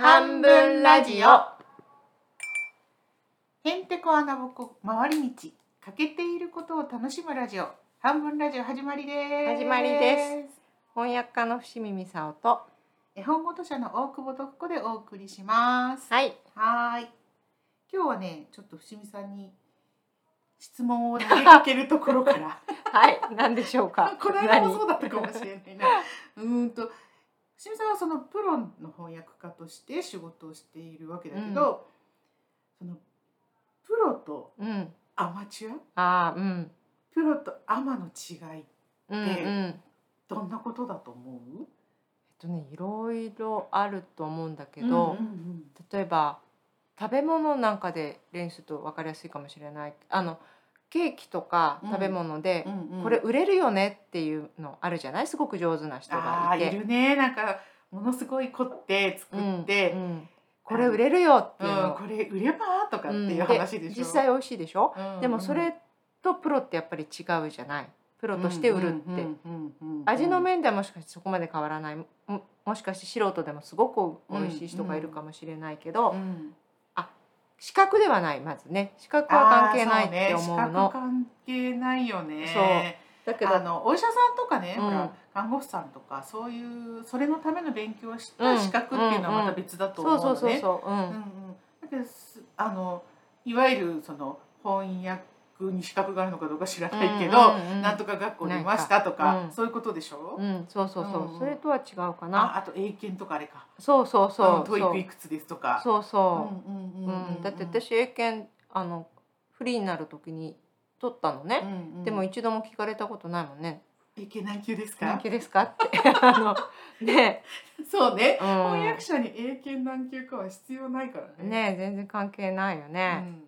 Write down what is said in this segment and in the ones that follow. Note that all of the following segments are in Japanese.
半分ラジオ。へんてこ穴ぼこ回り道欠けていることを楽しむラジオ。半分ラジオ始まりです。始まりです。翻訳家の伏見美沙夫と絵本ごと社の大久保徳子でお送りします。はい。はーい。今日はねちょっと伏見さんに質問を投げかけるところから。はい。何でしょうか。この間もそうだったかもしれないな。うーんと伏見さんはそのプロの翻訳家として仕事をしているわけだけど、そのプロとアマチュア？うん。プロとアマの違いうんうん。えっどんなことだと思う？とねいろいろあると思うんだけけど、うんうん例えば食べ物なんかで例にすると分かりやすいかもしれない。あのケーキとか食べ物で、うんうん。うんこれ売れるよねっていうのあるじゃない？すごく上手な人あがいて。ーいるね。なんかものすごい凝って作って、うんうん。これ売れるよっていうの、うんこれ売ればとかっていう話でしょ、実際美味しいでしょ、うんうん。でもそれとプロってやっぱり違うじゃない？プロとして売るって、味の面ではもしかしてそこまで変わらない？ももしかして素人でもすごく美味しい人がいるかもしれないけど、うん視覚ではないまずね。視覚は関係ないって思うあーそね、関係ないよね。そう。だけどあのお医者さんとかね、うん。ほら看護婦さんとかそういうそれのための勉強をしたうん資格っていうのはまた別だと思うのね。そうそうそう、うん。うんうん。だけどすあのいわゆるその翻訳に資格があるのかどうか知らないけど、うんうんうん。なんとか学校出ましたとかうん。そういうことでしょ、うん、そうそうそう、うん。うんそれとは違うかな。ああと英検とかあれか。そうそうそう、うん TOEIC いくつですとか。そうそう、だって私英検あのフリーになる時に取ったのね、うんうんでも一度も聞かれたことないもんね。英検何級です「何か級ですか?」って。あのね。そうね、うん。翻訳者に英検何級かは必要ないからね。ね全然関係ないようね、ん、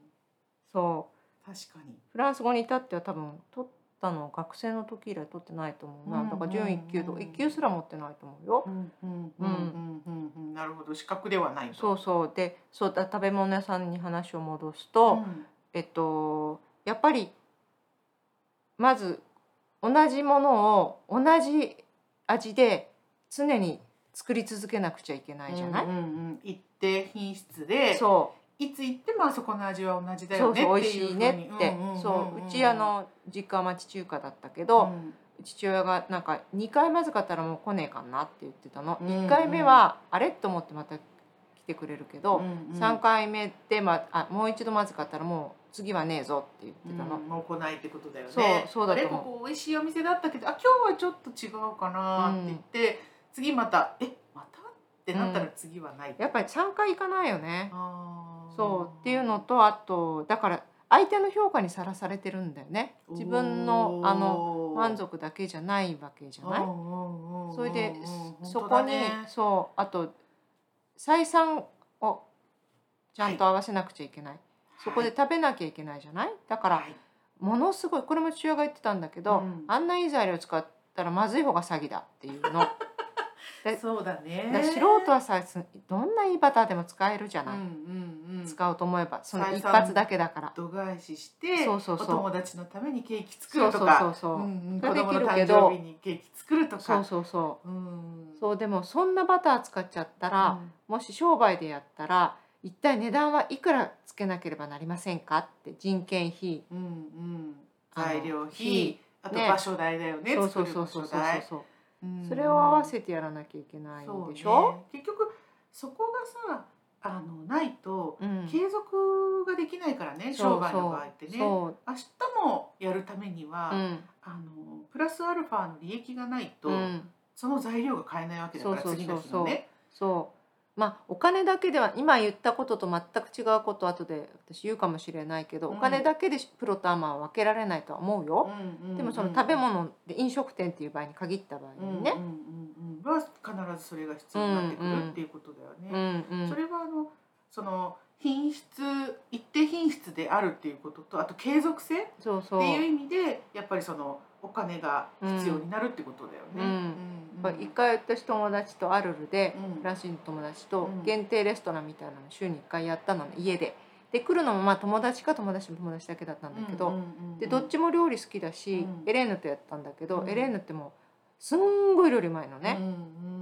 そう確かに。フランス語に至っては多分取ったの学生の時以来取ってないと思うな、うんだから準一級とか一級すら持ってないと思うよ、なるほど。資格ではないと。そうそう。でそうだ食べ物屋さんに話を戻すと、ん。えっとやっぱりまず同じものを同じ味で常に作り続けなくちゃいけないじゃない、うんうんうん。一定品質でそいつ行ってもあそこの味は同じだうそうよねってそう美味しいねって、んんんんそううちあの実家は町中華だったけど、うん。父親がなんか2回まずかったらもう来ねえかなって言ってたの、うん1回目はあれ？と思ってまた来てくれるけど、うんうん。3回目で、まあ、もう一度まずかったらもう次はねえぞって言ってたの、うん、もう来ないってことだよね。そうそうだと思う。あれ？ここ美味しいお店だったけど、あ今日はちょっと違うかなって言って、次またえまた？ってなったら次はない。やっぱり3回行かないよね、あーそうっていうのとあとだから相手の評価にさらされてるんだよね。自分のあの満足だけじゃないわけじゃない？そそれでそこにそうあと採算をちゃんと合わせなくちゃいけない、そこで食べなきゃいけないじゃない？だからはい。ものすごいこれも父親が言ってたんだけど、うん。あんないい材料使ったらまずい方が詐欺だっていうの。でそうだね。だ素人はさすどんないいバターでも使えるじゃない、うんうんうん、使うと思えばその一発だけだから。度外視してそうそうそう。お友達のためにケーキ作るとか。そうそう、うんうんそれで子供の誕生日にケーキ作るとか。そうそうそう。うん。そうでもそんなバター使っちゃったら、うん。もし商売でやったら一体値段はいくらつけなければなりませんかって人件費。うんうん。材料費。あとね場所代だよね。そうそうそうそうそうそう。うんそれを合わせてやらなきゃいけないでしょ？ね。結局そこがさあのないとうん。継続ができないからね商売の場合ってね。そ明日もやるためには、ううん。あのプラスアルファの利益がないと、うん。その材料が買えないわけだから次の日のね。そうまあお金だけでは今言ったことと全く違うこと後で私言うかもしれないけど、うん。お金だけでプロとアマは分けられないとは思うよ、でもその食べ物で飲食店っていう場合に限った場合にね。うんうんうん。うんは必ずそれが必要になってくるっていうことだようね。んうん。それはあのその品質一定品質であるっていうこととあと継続性ってそうそういう意味でやっぱりそのお金が必要になるってことだよね。一回私友達とアルルで、うん。フランス人の友達とうん限定レストランみたいなの週に1回やったのね家で。で来るのもまあ友達か友達の友達だけだったんだけど、でどっちも料理好きだし、うん。エレーヌとやったんだけど、うん。エレーヌってもうすんごい料理うまいのね、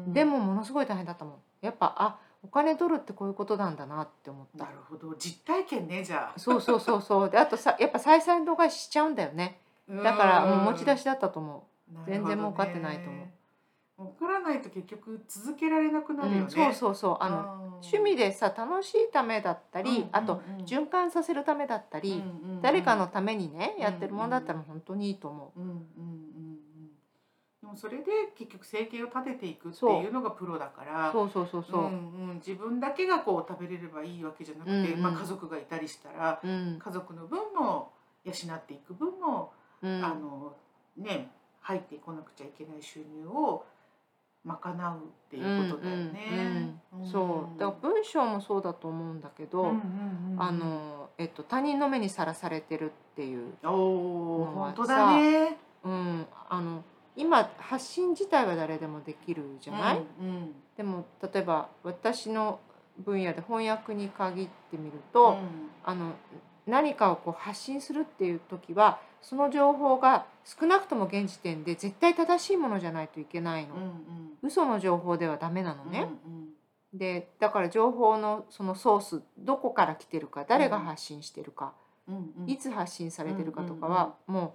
でもものすごい大変だったもん。やっぱあお金取るってこういうことなんだなって思った。なるほど。実体験ねじゃあ。そうそうそうそう。であとさやっぱ採算度外視しちゃうんだよねだからもう持ち出しだったと思う。全然儲かってないと思う。儲からないと結局続けられなくなるよね、うん、そうそうそう。あの趣味でさ楽しいためだったり、あと循環させるためだったり、誰かのためにねやってるものだったら本当にいいと思う。うんうんうんでもそれで結局生計を立てていくっていう。のがプロだからそうそうそうそう、うんうん、自分だけがこう食べれればいいわけじゃなくて、うんうん、まあ、家族がいたりしたら、うん、家族の分も養っていく分も、うん、あのね入ってこなくちゃいけない収入を賄うっていうことだよね。そう。だから文章もそうだと思うんだけど、あのえっと他人の目にさらされてるっていうのはさ、ね、うん、あの今発信自体は誰でもできるじゃない、うんうん、でも例えば私の分野で翻訳に限ってみると、うん、あの何かをこう発信するっていう時はその情報が少なくとも現時点で絶対正しいものじゃないといけないの、うんうん、嘘の情報ではダメなのね。うんうん、でだから情報のそのソースどこから来てるか誰が発信してるか、うんうん、いつ発信されてるかとかはも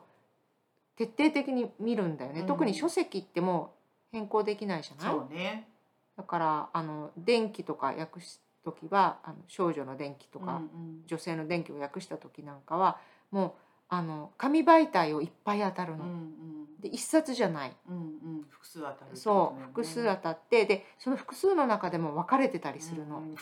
う徹底的に見るんだよね、うんうん、特に書籍ってもう変更できないじゃない、ね、だからあの電気とか訳す時はあの少女の電気とか、女性の電気を訳した時なんかはもうあの紙媒体をいっぱい当たるの。うんうん、で一冊じゃない。うんうん、複数当たる、ね、そう複数当たってでその複数の中でも分かれてたりするの。うん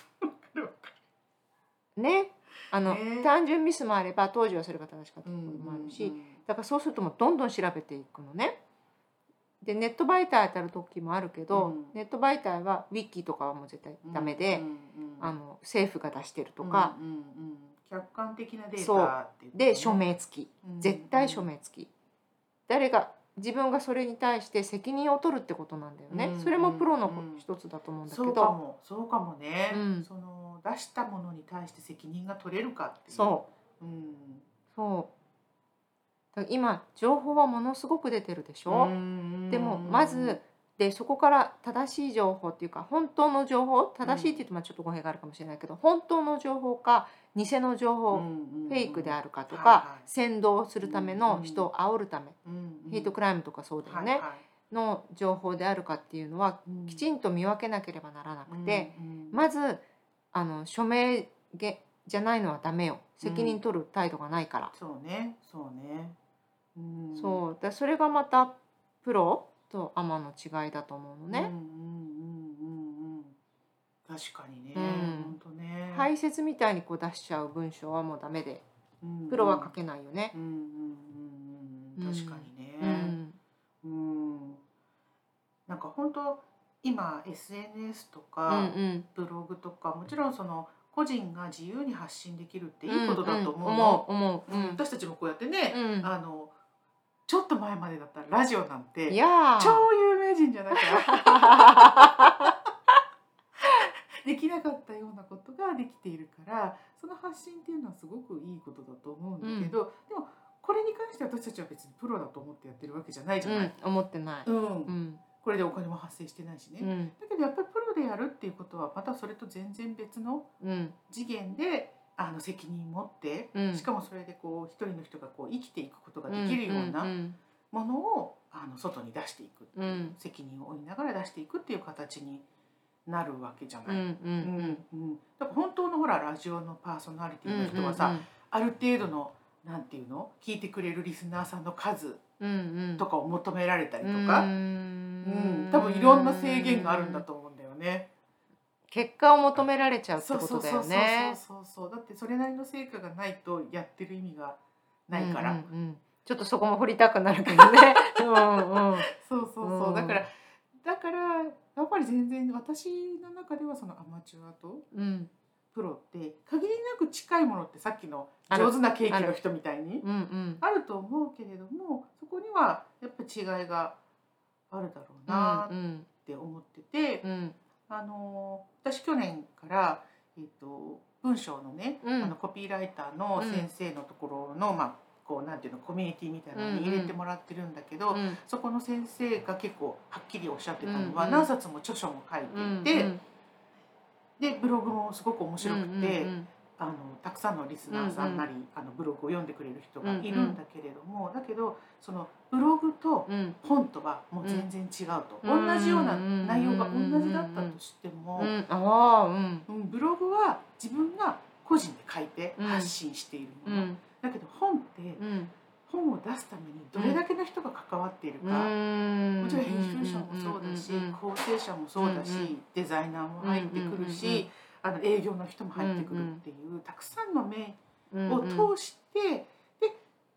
うん、ね。あの、えー、単純ミスもあれば当時はそれが正しかったこともあるし、だからそうするともうどんどん調べていくのね。でネット媒体当たる時もあるけど、うん、ネット媒体はウィキとかはもう絶対ダメで、うんうんうん、あの政府が出してるとか、うんうんうん。客観的なデータっていう、ね、で署名付き。絶対署名付き、誰が自分がそれに対して責任を取るってことなんだよね、それもプロの一つだと思うんだけど、そうかも。そうかもね、うん、その出したものに対して責任が取れるかっていう。そう、うん、そう。今情報はものすごく出てるでしょ、でもまずでそこから正しい情報っていうか本当の情報正しいって言うとまあちょっと語弊があるかもしれないけど本当の情報か偽の情報、フェイクであるかとか、先導するための人を煽るため、ヘイトクライムとかそうだよね、の情報であるかっていうのはきちんと見分けなければならなくて、まずあの署名じゃないのはダメよ。責任取る態度がないから。そうねそうね、うん、そう。だそれがまたプロとアマの違いだと思うのね。うんうんうんうんうん、確かにね。うん、本当ね。排泄みたいにこう出しちゃう文章はもうダメで、うんうん、プロは書けないよね。うんうんうんうん、確かにね。うん、うん、なんか本当今 SNS とか、ブログとかもちろんその個人が自由に発信できるっていいことだと思うの。うんうん、思う思う。私たちもこうやってね、あのちょっと前までだったらラジオなんて超有名人じゃなきゃできなかったようなことができているからその発信っていうのはすごくいいことだと思うんだけど、うん、でもこれに関して私たちは別にプロだと思ってやってるわけじゃないじゃない？うん、思ってない、うん、うん、これでお金も発生してないしね、うん、だけどやっぱりプロでやるっていうことはまたそれと全然別の次元であの責任持って、うん、しかもそれでこう一人の人がこう生きていくことができるようなものをあの外に出していくっていう、ん、責任を負いながら出していくっていう形になるわけじゃない。うんだから本当のほらラジオのパーソナリティの人はさ、ある程度のなんていうの聞いてくれるリスナーさんの数とかを求められたりとか、うん、多分いろんな制限があるんだと思うんだよね。結果を求められちゃうってことだよね。そうそうだってそれなりの成果がないとやってる意味がないから。うんうんうん、ちょっとそこも掘りたくなるけどね。うんうん、そうそうそう、だからだからやっぱり全然私の中ではそのアマチュアとプロって限りなく近いものってさっきの上手なケーキの人みたいにあると思うけれども、そこにはやっぱ違いがあるだろうなって思ってて。うんあの私去年から、えーと、文章のね、うん、あのコピーライターの先生のところの、うん、まあこうなんていうのコミュニティみたいなのに入れてもらってるんだけど、うん。うん、そこの先生が結構はっきりおっしゃってたのは、うんうん、何冊も著書も書いていて、うんうん、でブログもすごく面白くて、あのたくさんのリスナーさんなり、あのブログを読んでくれる人がいるんだけれども、だけどそのブログと本とはもう全然違うと、同じような内容が同じだったとしても、ブログは自分が個人で書いて発信しているもの、だけど本って、本を出すためにどれだけの人が関わっているか、もちろん編集者もそうだし、構成者もそうだし、デザイナーも入ってくるし、あの営業の人も入ってくるっていう、たくさん。の面を通して、で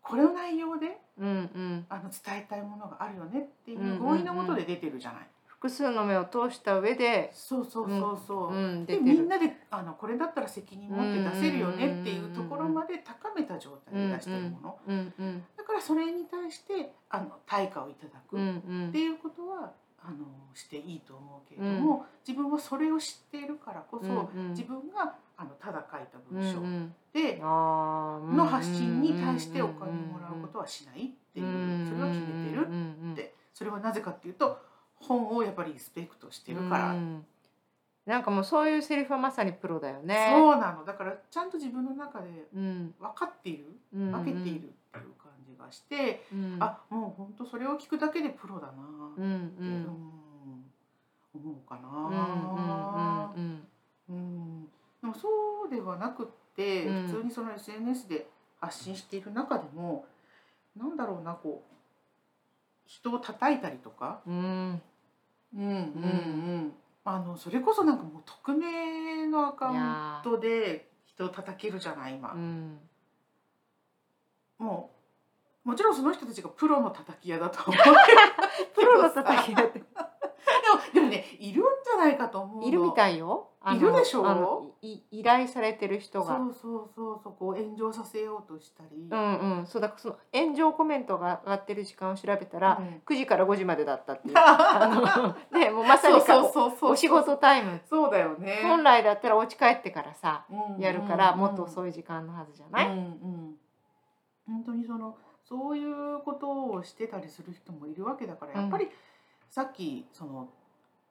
これの内容で、あの伝えたいものがあるよねっていう合意のもとで出てるじゃない。複数の目を通した上でそうそうそうそう、うん、でみんなであのこれだったら責任持って出せるよねっていうところまで高めた状態で出してるもの、うんうん、だからそれに対してあの対価をいただくっていうことはあのしていいと思うけれども、うん、自分はそれを知っているからこそ、うんうん、自分があのただ書いた文章。で、の発信に対してお金もらうことはしないっていう、それは決めてるって、それはなぜかっていうと本をやっぱりリスペクトしてるから。なんかもうそういうセリフはまさにプロだよね。そうなの。だからちゃんと自分の中で分かっている、分けているっていう感じがして、うん、あもう本当それを聞くだけでプロだなって、うん、思うかな。うんでもそうではなくって、普通にその SNS で発信している中でもなんだろうなこう人を叩いたりとか、うん、うんうんうん。あのそれこそなんかもう匿名のアカウントで人を叩けるじゃない今、うん、もうもちろんその人たちがプロの叩き屋だと思う。プロの叩き屋って。でもねいるんじゃないかと思ういるみたいよいるでしょ？う依頼されてる人が。そうそうそうそこ炎上させようとしたり。うんうん。そうだその炎上コメントが上がってる時間を調べたら、うん、9時から5時までだったっていう。あのねもうまさにお仕事タイム。そうだよね。本来だったらお家帰ってからさ、うん、やるからもっと遅い時間のはずじゃない、うんうん、本当にそのそういうことをしてたりする人もいるわけだからやっぱり、さっきその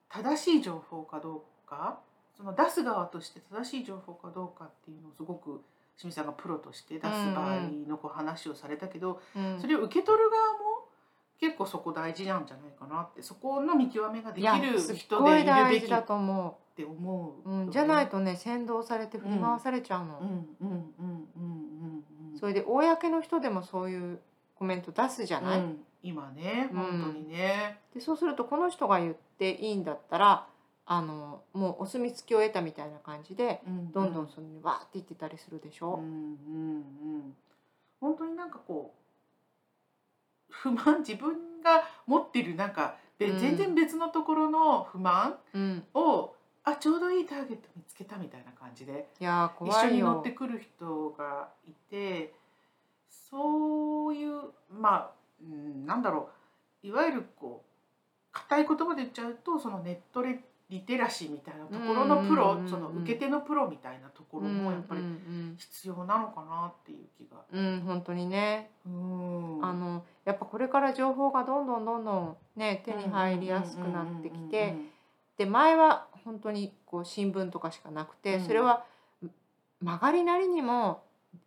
正しい情報かどうかその出す側として正しい情報かどうかっていうのをすごく清水さんがプロとして出す場合のこう話をされたけど、うん、それを受け取る側も結構そこ大事なんじゃないかなってそこの見極めができる人でいるべきだと思う。って思う、うん、じゃないとね先導されて振り回されちゃうの。それで公の人でもそういうコメント出すじゃない、うん、今ね本当にね。でそうするとこの人が言っていいんだったらあのもうお墨付きを得たみたいな感じで、うんうん、どんどんそのわーって言ってたりするでしょ？うんうん。うん、本当になんかこう不満自分が持ってるなんかで、うん、全然別のところの不満を、うん、あちょうどいいターゲット見つけたみたいな感じでいや一緒に乗ってくる人がいてそういうまあ、うん、なんだろう。いわゆるこう硬い言葉で言っちゃうとそのネットレリテラシーみたいなところのプロ、その受け手のプロみたいなところもやっぱり必要なのかなっていう気が。うん、本当にね。うん、あのやっぱこれから情報がどんどんどんどんね手に入りやすくなってきて、で前は本当にこう新聞とかしかなくて、それは曲がりなりにも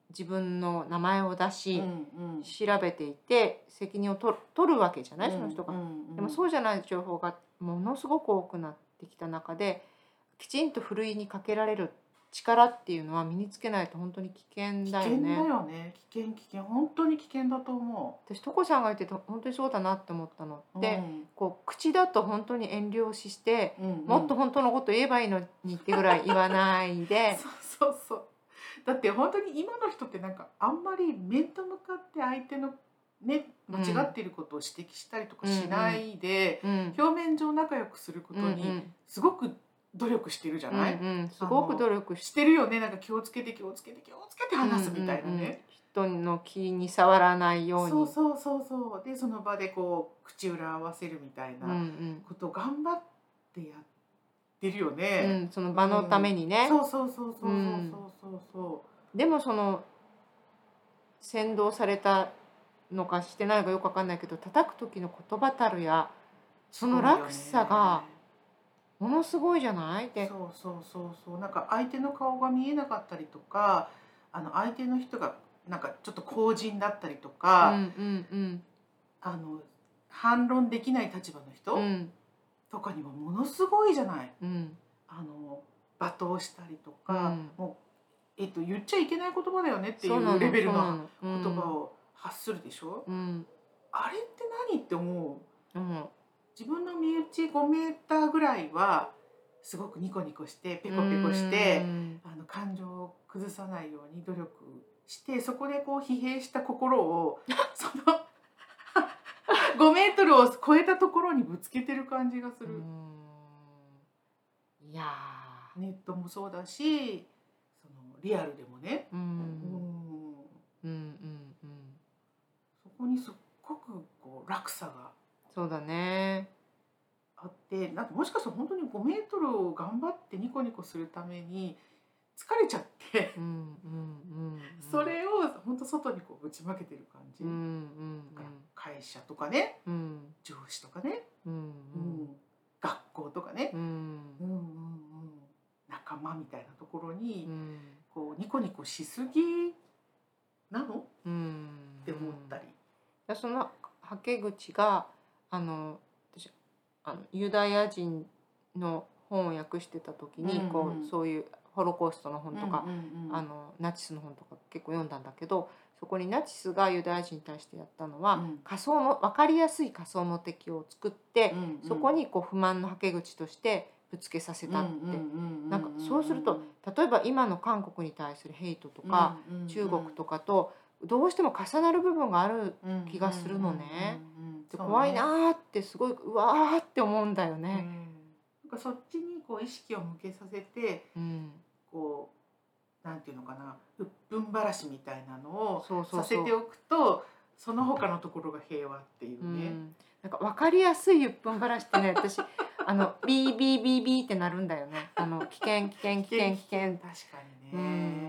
自分の名前を出し、うんうん、調べていて責任を取るわけじゃない、その人が。でもそうじゃない情報がものすごく多くなって。ってきた中できちんとふるいにかけられる力っていうのは身につけないと本当に危険だよね。危険だよね。危険危険本当に危険だと思う。私とこちゃんが言ってて本当にそうだなって思ったのって、うん、こう口だと本当に遠慮しして、うんうん、もっと本当のこと言えばいいのにってぐらい言わないで。そうそうそう。だって本当に今の人ってなんかあんまり面と向かって相手のね、間違っていることを指摘したりとかしないで、うん、表面上仲良くすることにすごく努力してるじゃない、うんうん、すごく努力してるよね？なんか気をつけて気をつけて気をつけて話すみたいなね。うんうんうん人の気に触らないように。そうそうそうそう。でその場でこう口裏合わせるみたいなことを頑張ってやってるよね、うん、その場のためにね、うん、そうそうそうそうそうそうそう。でもその先導されたのかしてないのかよく分かんないけど叩く時の言葉たるやその落差がものすごいじゃない？でそうそうそうそう。なんか相手の顔が見えなかったりとかあの相手の人がなんかちょっと公人だったりとか、うんうんうん、あの反論できない立場の人、とかにはものすごいじゃない？うん、あの罵倒したりとか、うん、もう、えっと、言っちゃいけない言葉だよねっていうレベルの言葉を発するでしょ、うん、あれって何って思う、う。ん、自分の身内5メーターぐらいはすごくニコニコしてペコペコしてあの感情を崩さないように努力してそこでこう疲弊した心を その 5メートルを超えたところにぶつけてる感じがする。いやネットもそうだしそのリアルでもね。うんそこにすっごくこう落差がそうだね。あってなんかもしかしたら本当に5メートルを頑張ってニコニコするために疲れちゃって、うんうんうん、それを本当外にこうぶちまけてる感じ、うんうんうん、会社とかね、うん、上司とかね、うんうん、学校とかね、うん。うんうんうん、仲間みたいなところに、こうニコニコしすぎなの、うん、って思ったり。そのはけ口があの私あのユダヤ人の本を訳してた時に、うんうん、こうそういうホロコーストの本とか、うんうんうん、あのナチスの本とか結構読んだんだけどそこにナチスがユダヤ人に対してやったのは、うん、仮想の分かりやすい仮想の敵を作って、うんうん、そこにこう不満のはけ口としてぶつけさせたって。なんかそうすると例えば今の韓国に対するヘイトとか、うんうんうん、中国とかとどうしても重なる部分がある気がするのね。怖いなってすごいうわーって思うんだよね。なんかそっちにこう意識を向けさせて、うん、こうなんていうのかな鬱憤晴らしみたいなのをさせておくとその他のところが平和っていうね。うん、なんか分かりやすい鬱憤晴らしってね私 あのビービービービーってなるんだよね。あの危険危険危険危険。確かにね。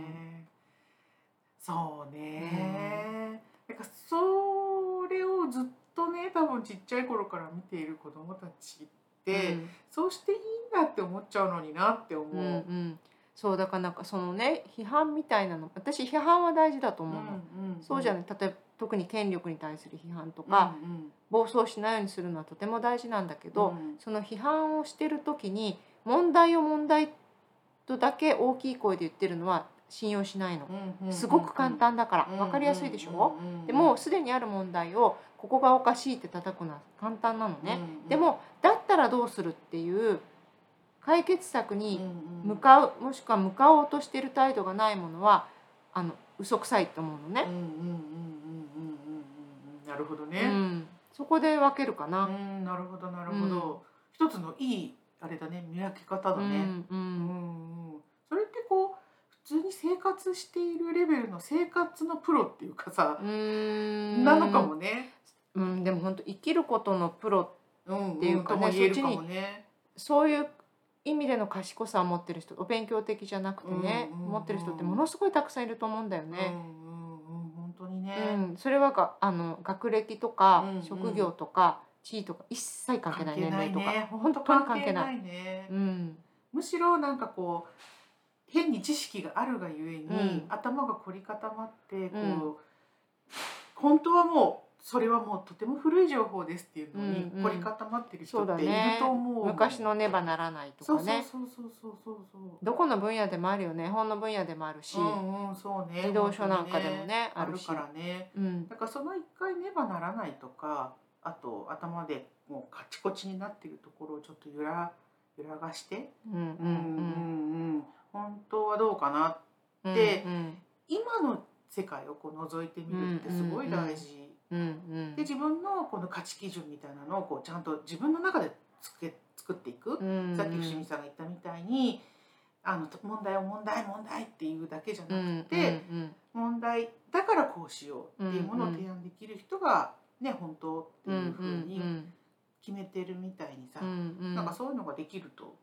うん、そうね。うん、なんかそれをずっとね多分ちっちゃい頃から見ている子どもたちって、うん、そうしていいんだって思っちゃうのになって思う。うんうん。そうだからなんかそのね批判みたいなの私批判は大事だと思うの、うんうん、そうじゃない。例えば特に権力に対する批判とか、うんうん、暴走しないようにするのはとても大事なんだけど、うん、その批判をしてる時に問題を問題とだけ大きい声で言ってるのは信用しないの、すごく簡単だから。分かりやすいでしょ、でもすでにある問題をここがおかしいって叩くのは簡単なのね、でもだったらどうするっていう解決策に向かう、もしくは向かおうとしている態度がないものはあの嘘くさいと思うのね。なるほどね、うん、そこで分けるかな。うん、なるほどなるほど、うん、一つのいいあれだね見分け方だね。うん、うん。うんそれってこう普通に生活しているレベルの生活のプロっていうかさなのかもね。うん、でも本当生きることのプロっていうかね、うんうん、そっちにそういう意味での賢さを持ってる人お勉強的じゃなくてね、うんうんうん、持ってる人ってものすごいたくさんいると思うんだよね。うんうんうん、本当にね、うん、それはがあの学歴とか、うんうん、職業とか地位とか一切関係ない年齢とか、ね、本当に関係ない。ね、うん、むしろなんかこう変に知識があるがゆえに、うん、頭が凝り固まってこう、本当はもうそれはもうとても古い情報ですっていうのに凝り固まってる人っていると思う,、うんうんね、昔のねばならないとかね。そうそうそうそうそうどこの分野でもあるよね。本の分野でもあるし、うんうんそうね、児童書なんかでもね、ね、あるからね、うん、だからその一回ねばならないとかあと頭でもうカチコチになってるところをちょっと揺ら揺らがして、うん。うんうんうん本当はどうかなって、うんうん、今の世界をこう覗いてみるってすごい大事。うんうん、で自分のこの価値基準みたいなのをこうちゃんと自分の中でつけ作っていく、うんうん、さっき伏見さんが言ったみたいにあの問題を問題問題っていうだけじゃなくて、うんうん、問題だからこうしようっていうものを提案できる人がね本当っていうふうに決めてるみたいにさ、うんうん、なんかそういうのができると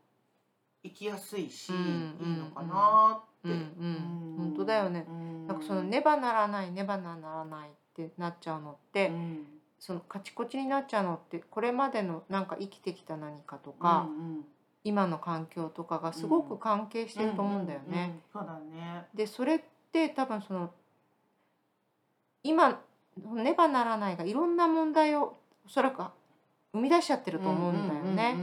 生きやすいし、うんうん、いいのかなって。うんうん、本当だよね、なんかそのねばならないねばならないってなっちゃうのって、うん、そのカチコチになっちゃうのってこれまでのなんか生きてきた何かとか、うんうん、今の環境とかがすごく関係してると思うんだよね。そうだね。でそれって多分その今ねばならないがいろんな問題をおそらく生み出しちゃってると思うんだよね。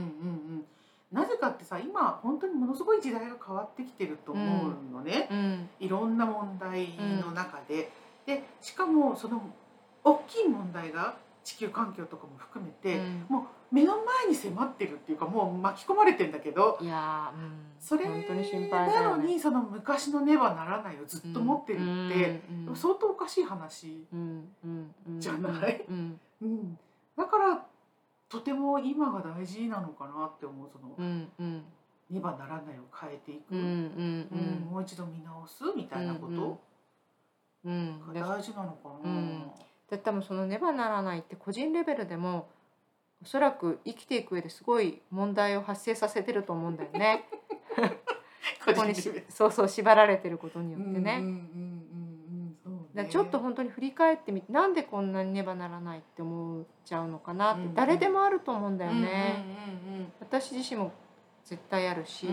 なぜかってさ今本当にものすごい時代が変わってきてると思うのね、うん、いろんな問題の中で。でしかもその大きい問題が地球環境とかも含めて、うん、もう目の前に迫ってるっていうかもう巻き込まれてんだけどいや、うん、それ本当に心配、ね、なのにその昔のねばならないをずっと持ってるって、うん、相当おかしい話じゃない、うん。だからとても今が大事なのかなって思うその、うんうん。ねばならないを変えていく、うんうんうん。もう一度見直すみたいなことが大事なのかな。うん。で多分そのねばならないって個人レベルでもおそらく生きていく上ですごい問題を発生させてると思うんだよね。ここにそうそう縛られてることによってね。だちょっと本当に振り返ってみてなんでこんなにねばならないって思っちゃうのかなって、誰でもあると思うんだよね。私自身も絶対あるし、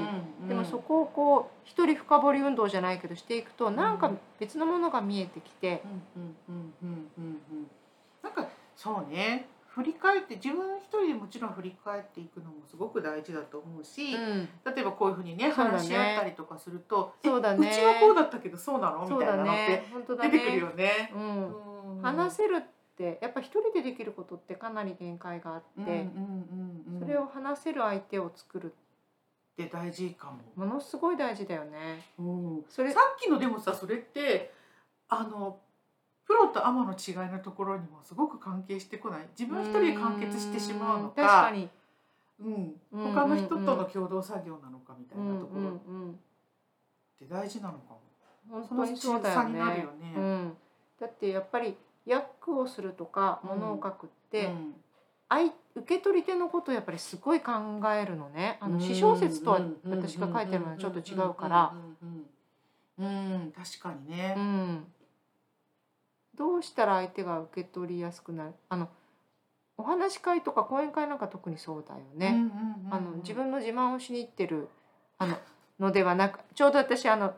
でもそこをこう一人深掘り運動じゃないけどしていくと、なんか別のものが見えてきて。なんかそうね振り返って自分一人でもちろん振り返っていくのもすごく大事だと思うし、うん、例えばこういうふうにね話し合ったりとかすると「そうだね、うちはこうだったけどそうなの?」みたいなのって出てくるよね。うん、話せるってやっぱ一人でできることってかなり限界があって、それを話せる相手を作るって大事かも。ものすごい大事だよね。うん、それさっきのでもさそれってあのプロとアマの違いのところにもすごく関係してこない。自分一人で完結してしまうのか確かに、うん、他の人との共同作業なのかみたいなところって大事なのかも。本当にそうだよね、ね。うん、だってやっぱり役をするとかものを書くって、うん、受け取り手のことをやっぱりすごい考えるのね。あの詩小説とは私が書いてるのはちょっと違うから。うん確かにね、うんどうしたら相手が受け取りやすくなる？あのお話し会とか講演会なんか特にそうだよね。あの自分の自慢をしに行ってるあののではなくちょうど私あの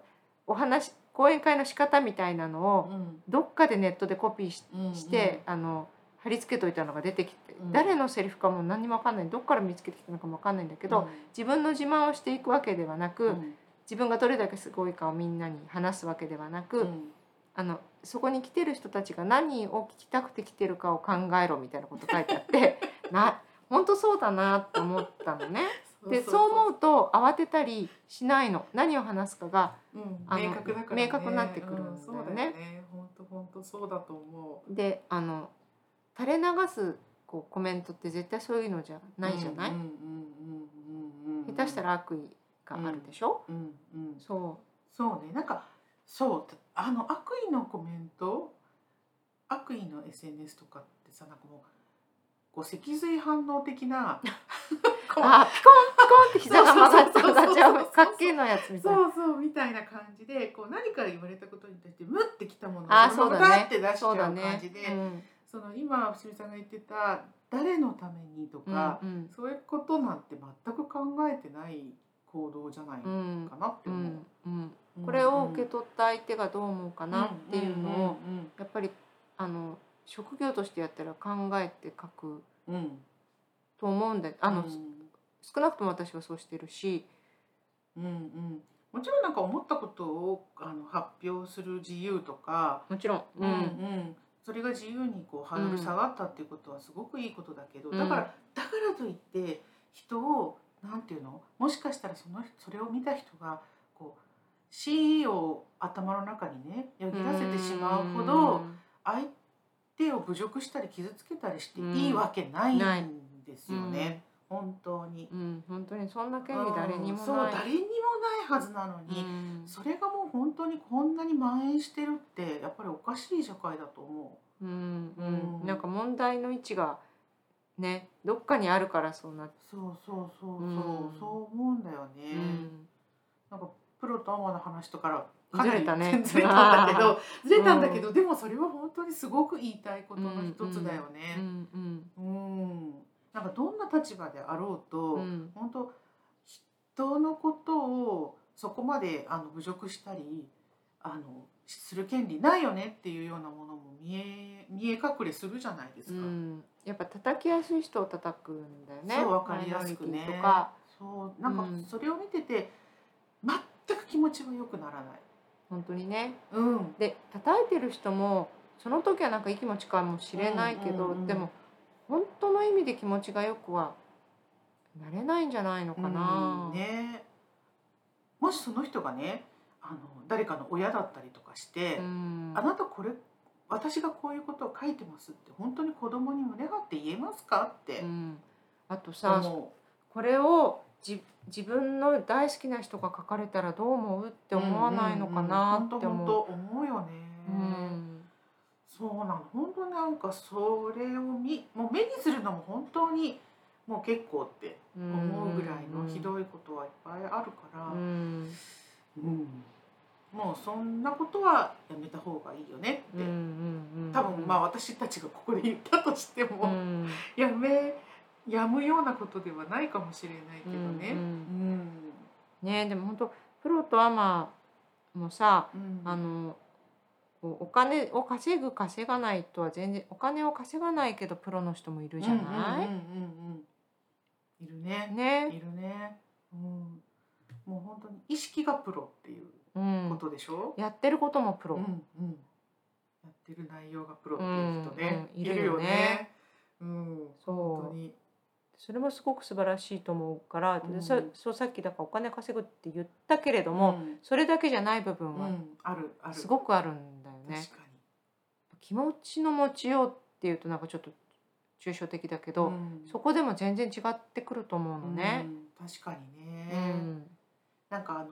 お話講演会の仕方みたいなのをどっかでネットでコピーし,、してあの貼り付けといたのが出てきて、誰のセリフかも何にも分かんない。どっから見つけてきたのかも分かんないんだけど、自分の自慢をしていくわけではなく、自分がどれだけすごいかをみんなに話すわけではなく、あのそこに来てる人たちが何を聞きたくて来てるかを考えろみたいなこと書いてあって な本当そうだなって思ったのね。でそう思うと慌てたりしないの。何を話すかが、うん、あの明確だから、ね、明確になってくるんだよね。そうだよね。本当本当そうだと思う。であの垂れ流すこうコメントって絶対そういうのじゃないじゃない？下手したら悪意があるでしょ、うんうんうん、そう。そうね。なんかそうあの悪意のコメント悪意の SNS とかってさなんかもうこう脊髄反応的な あピコンピコンって膝が曲がっちゃうかっけのやつみたいな。そうそうみたいな感じでこう何か言われたことに対してムッてきたものをそのままって出しちゃう感じで、ね。うん、その今伏見さんが言ってた誰のためにとか、うんうん、そういうことなんて全く考えてない行動じゃないかなって思う。うんうんこれを受け取った相手がどう思うかなっていうのをやっぱりあの職業としてやったら考えて書くと思うんであの、少なくとも私はそうしてるし。うんうん。もちろんなんか思ったことをあの発表する自由とか。もちろん、うん、うん、それが自由にこうハードル下がったっていうことはすごくいいことだけど、だからだからといって人をなんていうの？もしかしたらそのそれを見た人がこう C を頭の中にねよぎらせてしまうほど相手を侮辱したり傷つけたりしていいわけないんですよね。本当に、うん、本当にそんな権利誰にもない、そう誰にもないはずなのに、うん、それがもう本当にこんなに蔓延してるってやっぱりおかしい社会だと思う。うん、うん、なんか問題の位置がねどっかにあるからそうなそうそうそうそう、うん、そう思うんだよね。うん、なんかプロとアマの話とからかなりずれたん。だけどずれたんだけど、でもそれは本当にすごく言いたいことの一つだよね。うん、うん、なんかどんな立場であろうと、うん、本当人のことをそこまであの侮辱したりあのする権利ないよねっていうようなものも見え見え隠れするじゃないですか。うん、やっぱ叩きやすい人を叩くんだよね。そうわかりやすくね。とか。そうなんかそれを見てて、全く気持ちは良くならない。本当にね。うん。で叩いてる人もその時はなんか息も近いかもしれないけど、うんうんうん、でも本当の意味で気持ちがよくはなれないんじゃないのかな。うん、ね。もしその人がねあの誰かの親だったりとかして、うん、あなたこれ私がこういうことを書いてますって本当に子供に胸張って言えますかって、うん、あとさこれをじ自分の大好きな人が書かれたらどう思うって思わないのかなって思う。うんうん、思うよね、うん、そうなの本当なんかそれを見もう目にするのも本当にもう結構って思うぐらいのひどいことはいっぱいあるから、うん、うん、もうそんなことはやめた方がいいよねって、多分まあ私たちがここで言ったとしても、うん、やめやむようなことではないかもしれないけどね。うん、ねでも本当プロとアマもさ、あのお金を稼ぐ稼がないとは全然お金を稼がないけどプロの人もいるじゃない、いるね。ね。いるね。うん。もう本当に意識がプロっていうことでしょ？うん、やってることもプロ。うんうん。やってる内容がプロっていう人ね、うんうん、いるよね。うん。そう。本当に。それもすごく素晴らしいと思うから、うん、そそうさっきだからお金稼ぐって言ったけれども、うん、それだけじゃない部分はあるある。すごくあるんだよね。気持ちの持ちようっていうとなんかちょっと抽象的だけど、うん、そこでも全然違ってくると思うのね。うん、確かにね、うん、なんかあの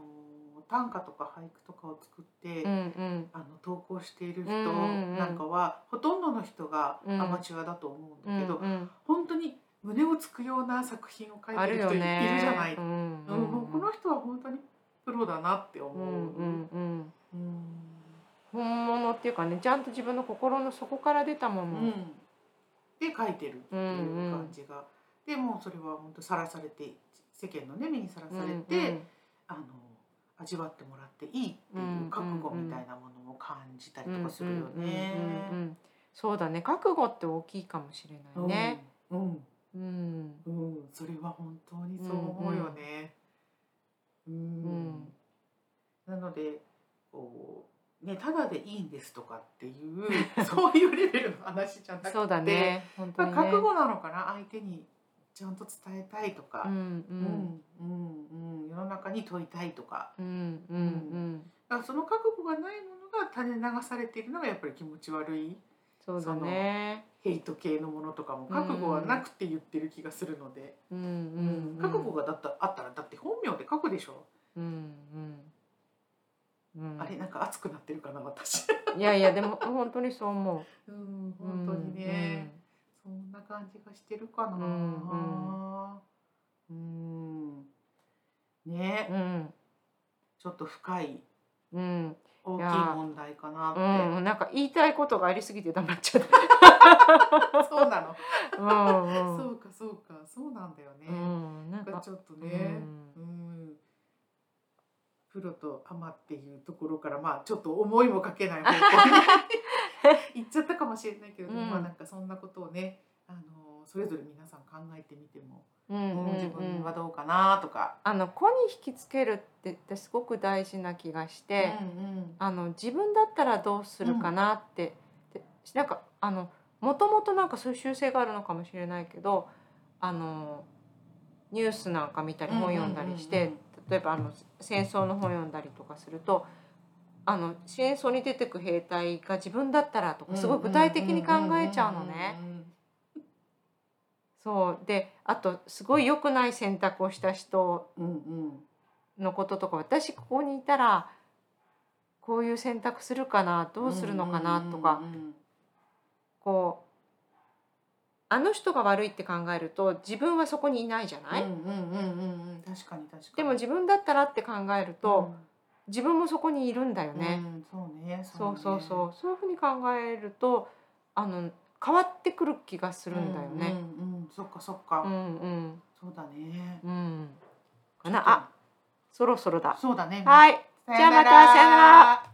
短歌とか俳句とかを作って、うんうん、あの投稿している人なんかは、ほとんどの人がアマチュアだと思うんだけど、うんうん、本当に胸をつくような作品を書いてる人いるじゃない。うん、うん、この人は本当にプロだなって思う。うんうん本物っていうかねちゃんと自分の心の底から出たもの。で書いてるっていう感じが、うんうん、でもうそれは本当さらされて世間のね目にさらされて、うんうん、あの味わってもらっていいっていう覚悟みたいなものを感じたりとかするよね。そうだね。覚悟って大きいかもしれないね。うん、うん、うん、それは本当にそう思うよね。うん、うん、なのでこうね、ただでいいんですとかっていう そういうレベルの話じゃなくてそうだね。本当に、ね、覚悟なのかな相手にちゃんと伝えたいとか、うんうん。うんうん、世の中に問いたいとか,、うんうんうん、だからその覚悟がないものが垂れ流されているのがやっぱり気持ち悪いそうだね。ヘイト系のものとかも覚悟はなくて言ってる気がするので、うんうんうん、覚悟がだったあったらだって本名で書くでしょ？うんうん。うん、あれなんか熱くなってるかな私。いやいやでも本当にそう思う。うん本当にね、うん、そんな感じがしてるかな。うん。うん。ね、うん、ちょっと深い、うん、大きい問題かなって、うん、なんか言いたいことがありすぎて黙っちゃった そうなの。うん、そうかそうかそうなんだよね、うん、なんか。ちょっとね、うん。プロとアマっていうところからまあちょっと思いもかけない方向に 行っちゃったかもしれないけど、うん、まあなんかそんなことをねあのそれぞれ皆さん考えてみても、うんうんうん、自分はどうかなとか。あの子に引きつけるってってすごく大事な気がして、うんうん、あの自分だったらどうするかなって、うん、なんかあのもともとなんかそういう習性があるのかもしれないけどあのニュースなんか見たり本読んだりして、うんうんうんうん例えばあの戦争の本読んだりとかするとあの戦争に出てく兵隊が自分だったらとかすごい具体的に考えちゃうのね。そう。であとすごい良くない選択をした人のこととか私ここにいたらこういう選択するかなどうするのかなとかこうあの人が悪いって考えると自分はそこにいないじゃない、う確かに確かに。でも自分だったらって考えると、うん、自分もそこにいるんだよね、うん、そうね。そうそうそう。そういうふうに考えるとあの変わってくる気がするんだよね。うん、そっかそっか。うんうん。そうだね。うん。かな？あそろそろだそうだねはいじゃあまたさ